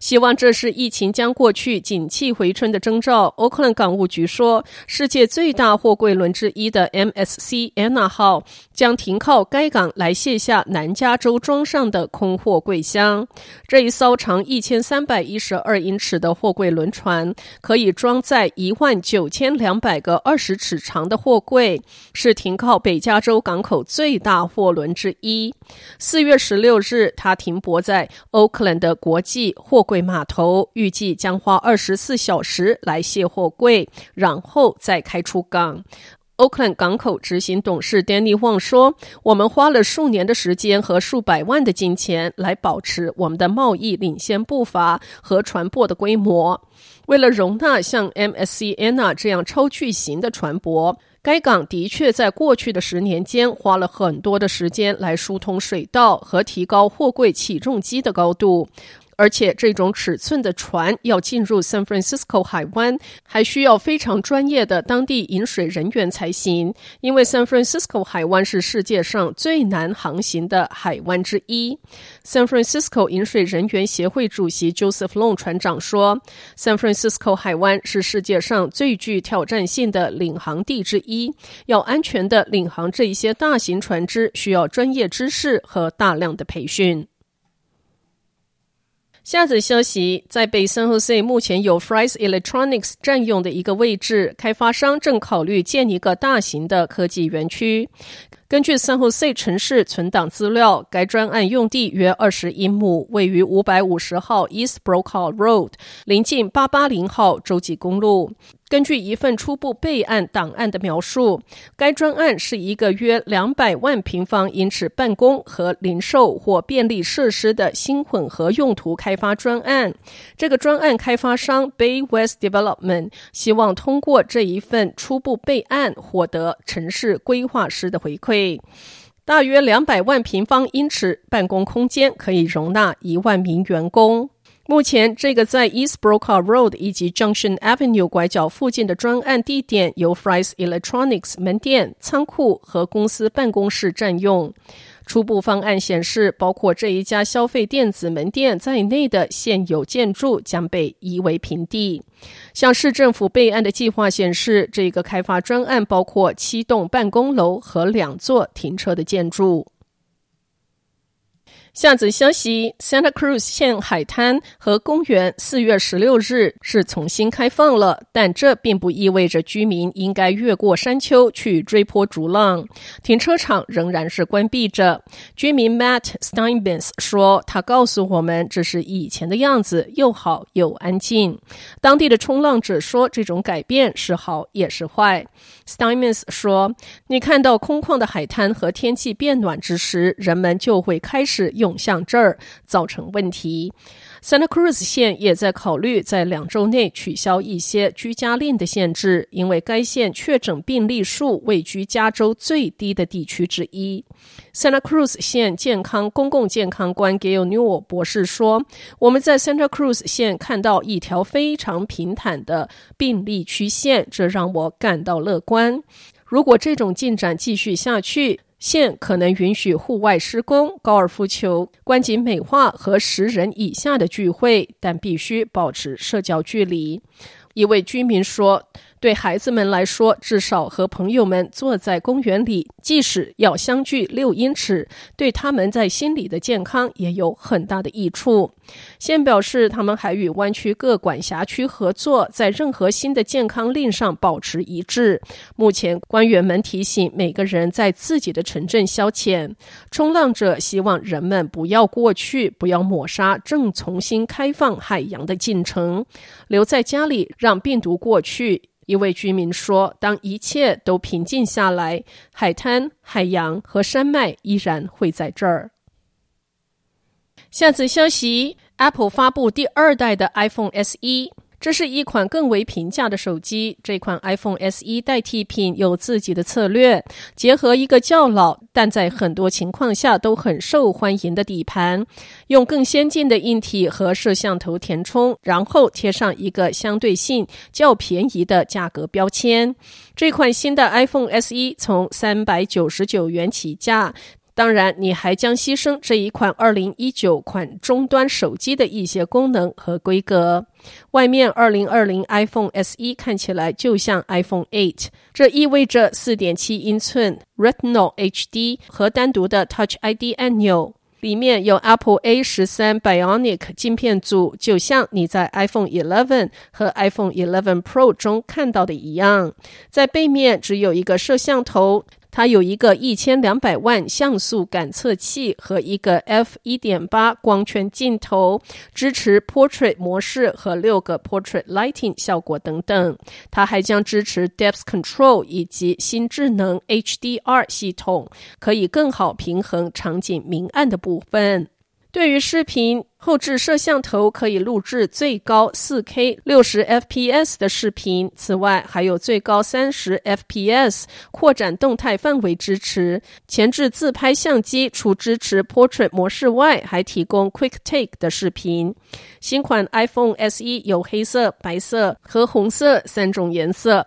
希望这是疫情将过去、景气回春的征兆。欧克兰港务局说，世界最大货柜轮之一的 MSC Anna 号将停靠该港来卸下南加州装上的空货柜箱。这一艘长一千三百一十二英尺的货柜轮船，可以装载一万九千两百个二十尺长的货柜，是停靠北加州港口最大货轮之一。四月十六日，它停泊在欧克兰的国际货柜码头，预计将花二十四小时来卸货柜，然后再开出港。欧克兰港口执行董事 Danny Wong 说：“我们花了数年的时间和数百万的金钱来保持我们的贸易领先步伐和船舶的规模。为了容纳像 MSC Anna 这样超巨型的船舶，该港的确在过去的十年间花了很多的时间来疏通水道和提高货柜起重机的高度。”而且，这种尺寸的船要进入 San Francisco 海湾，还需要非常专业的当地引水人员才行。因为 San Francisco 海湾是世界上最难航行的海湾之一。San Francisco 引水人员协会主席 Joseph Long 船长说：“San Francisco 海湾是世界上最具挑战性的领航地之一。要安全的领航这一些大型船只，需要专业知识和大量的培训。”下则消息，在北圣胡塞目前有 Fry's Electronics 占用的一个位置，开发商正考虑建一个大型的科技园区。根据圣胡塞城市存档资料，该专案用地约二十英亩，位于五百五十号 East Brokaw Road，临近八八零号洲际公路。根据一份初步备案档案的描述，该专案是一个约两百万平方英尺办公和零售或便利设施的新混合用途开发专案。这个专案开发商 Bay West Development 希望通过这一份初步备案获得城市规划师的回馈。大约两百万平方英尺办公空间可以容纳一万名员工。目前，这个在 East Brokaw Road 以及 Junction Avenue 拐角附近的专案地点由 Fry's Electronics 门店、仓库和公司办公室占用。初步方案显示，包括这一家消费电子门店在内的现有建筑将被夷为平地。向市政府备案的计划显示，这个开发专案包括七栋办公楼和两座停车的建筑。下则消息：Santa Cruz 县海滩和公园四月十六日是重新开放了，但这并不意味着居民应该越过山丘去追波逐浪。停车场仍然是关闭着。居民 Matt Steinmetz 说：“他告诉我们，这是以前的样子，又好又安静。”当地的冲浪者说：“这种改变是好也是坏。” Steinmetz 说：“你看到空旷的海滩和天气变暖之时，人们就会开始用。”涌向这儿，造成问题。Santa Cruz 县也在考虑在两周内取消一些居家令的限制，因为该县确诊病例数位居加州最低的地区之一。Santa Cruz 县健康公共健康官 Gail Newell 博士说：“我们在 Santa Cruz 县看到一条非常平坦的病例曲线，这让我感到乐观。如果这种进展继续下去，”现可能允许户外施工、高尔夫球、观景美化和十人以下的聚会，但必须保持社交距离。一位居民说。对孩子们来说，至少和朋友们坐在公园里，即使要相距六英尺，对他们在心理的健康也有很大的益处。现表示，他们还与湾区各管辖区合作，在任何新的健康令上保持一致。目前，官员们提醒每个人在自己的城镇消遣。冲浪者希望人们不要过去，不要抹杀正重新开放海洋的进程，留在家里，让病毒过去。一位居民说：“当一切都平静下来，海滩、海洋和山脉依然会在这儿。”下次消息 Apple 发布第二代的 iPhone SE。这是一款更为平价的手机。这款 iPhone SE 代替品有自己的策略，结合一个较老但在很多情况下都很受欢迎的底盘，用更先进的硬体和摄像头填充，然后贴上一个相对性较便宜的价格标签。这款新的 iPhone SE 从三百九十九元起价。当然，你还将牺牲这一款二零一九款终端手机的一些功能和规格。外面二零二零 iPhone SE 看起来就像 iPhone 8，这意味着四点七英寸 Retina HD 和单独的 Touch ID 按钮。里面有 Apple A 十三 Bionic 镜片组，就像你在 iPhone 11和 iPhone 11 Pro 中看到的一样。在背面只有一个摄像头。它有一个一千两百万像素感测器和一个 f 一点八光圈镜头，支持 Portrait 模式和六个 Portrait Lighting 效果等等。它还将支持 Depth Control 以及新智能 HDR 系统，可以更好平衡场景明暗的部分。对于视频，后置摄像头可以录制最高 4K 60 FPS 的视频，此外还有最高30 FPS 扩展动态范围支持。前置自拍相机除支持 Portrait 模式外，还提供 Quick Take 的视频。新款 iPhone SE 有黑色、白色和红色三种颜色。